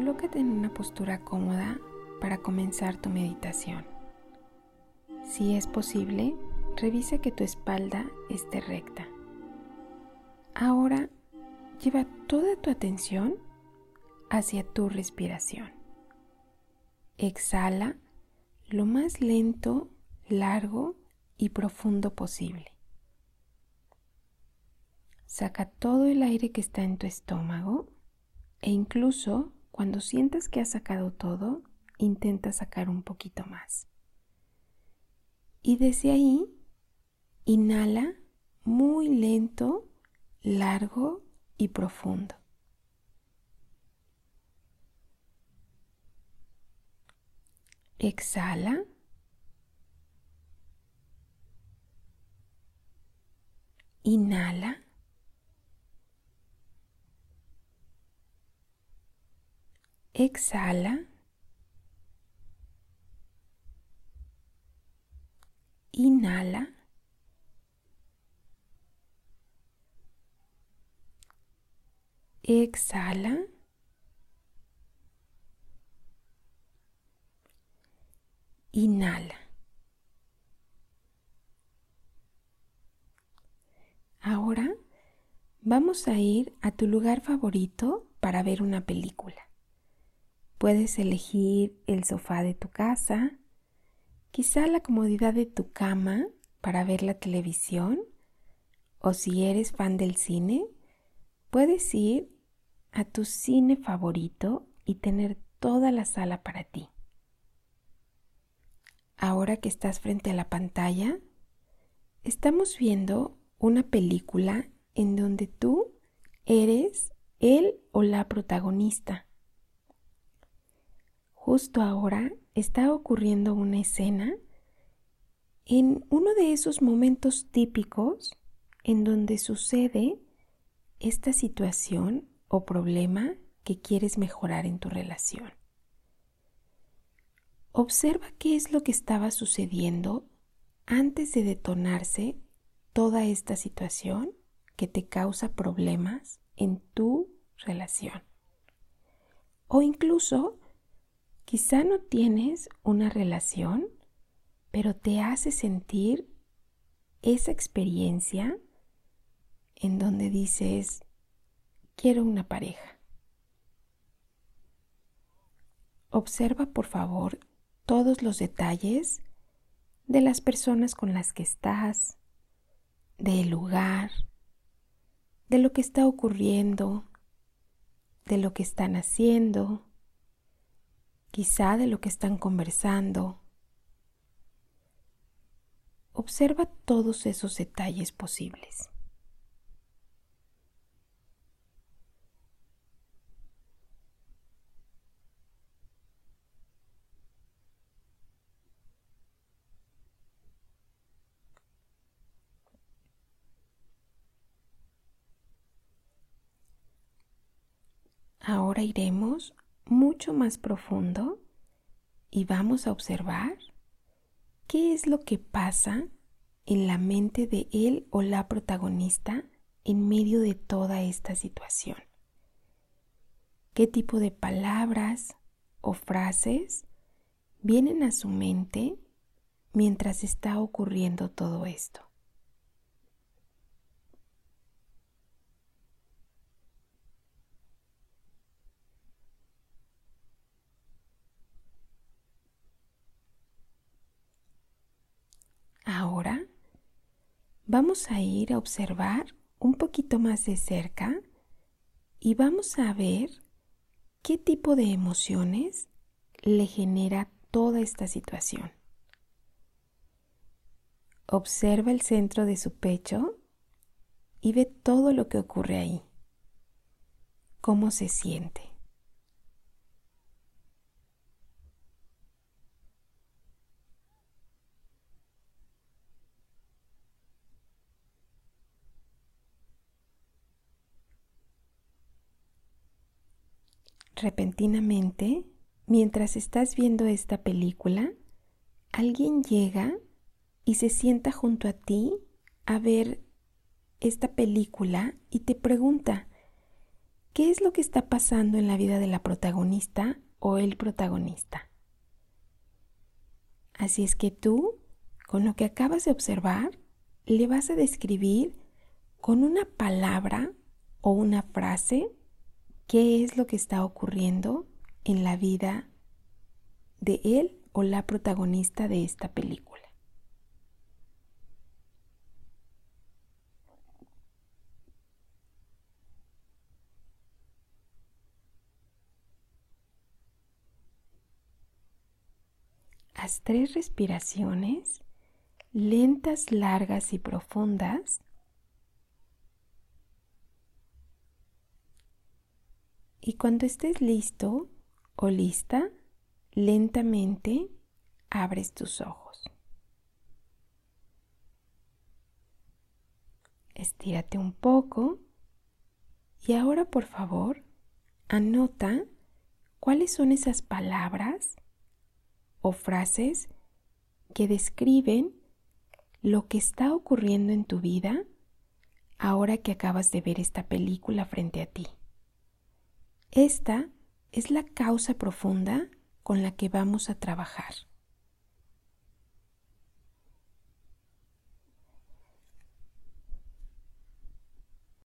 Colócate en una postura cómoda para comenzar tu meditación. Si es posible, revisa que tu espalda esté recta. Ahora lleva toda tu atención hacia tu respiración. Exhala lo más lento, largo y profundo posible. Saca todo el aire que está en tu estómago e incluso cuando sientas que has sacado todo, intenta sacar un poquito más. Y desde ahí, inhala muy lento, largo y profundo. Exhala. Inhala. Exhala. Inhala. Exhala. Inhala. Ahora vamos a ir a tu lugar favorito para ver una película. Puedes elegir el sofá de tu casa, quizá la comodidad de tu cama para ver la televisión, o si eres fan del cine, puedes ir a tu cine favorito y tener toda la sala para ti. Ahora que estás frente a la pantalla, estamos viendo una película en donde tú eres él o la protagonista. Justo ahora está ocurriendo una escena en uno de esos momentos típicos en donde sucede esta situación o problema que quieres mejorar en tu relación. Observa qué es lo que estaba sucediendo antes de detonarse toda esta situación que te causa problemas en tu relación. O incluso, quizá no tienes una relación, pero te hace sentir esa experiencia en donde dices, quiero una pareja. Observa por favor todos los detalles de las personas con las que estás, del lugar, de lo que está ocurriendo, de lo que están haciendo, quizá de lo que están conversando. Observa todos esos detalles posibles. Ahora iremos mucho más profundo y vamos a observar qué es lo que pasa en la mente de él o la protagonista en medio de toda esta situación. ¿Qué tipo de palabras o frases vienen a su mente mientras está ocurriendo todo esto? Ahora vamos a ir a observar un poquito más de cerca y vamos a ver qué tipo de emociones le genera toda esta situación. Observa el centro de su pecho y ve todo lo que ocurre ahí, cómo se siente. Repentinamente, mientras estás viendo esta película, alguien llega y se sienta junto a ti a ver esta película y te pregunta, ¿Qué es lo que está pasando en la vida de la protagonista o el protagonista? Así es que tú, con lo que acabas de observar, le vas a describir con una palabra o una frase qué es lo que está ocurriendo en la vida de él o la protagonista de esta película. Haz tres respiraciones lentas, largas y profundas. Y cuando estés listo o lista, lentamente abres tus ojos. Estírate un poco y ahora por favor anota cuáles son esas palabras o frases que describen lo que está ocurriendo en tu vida ahora que acabas de ver esta película frente a ti. Esta es la causa profunda con la que vamos a trabajar.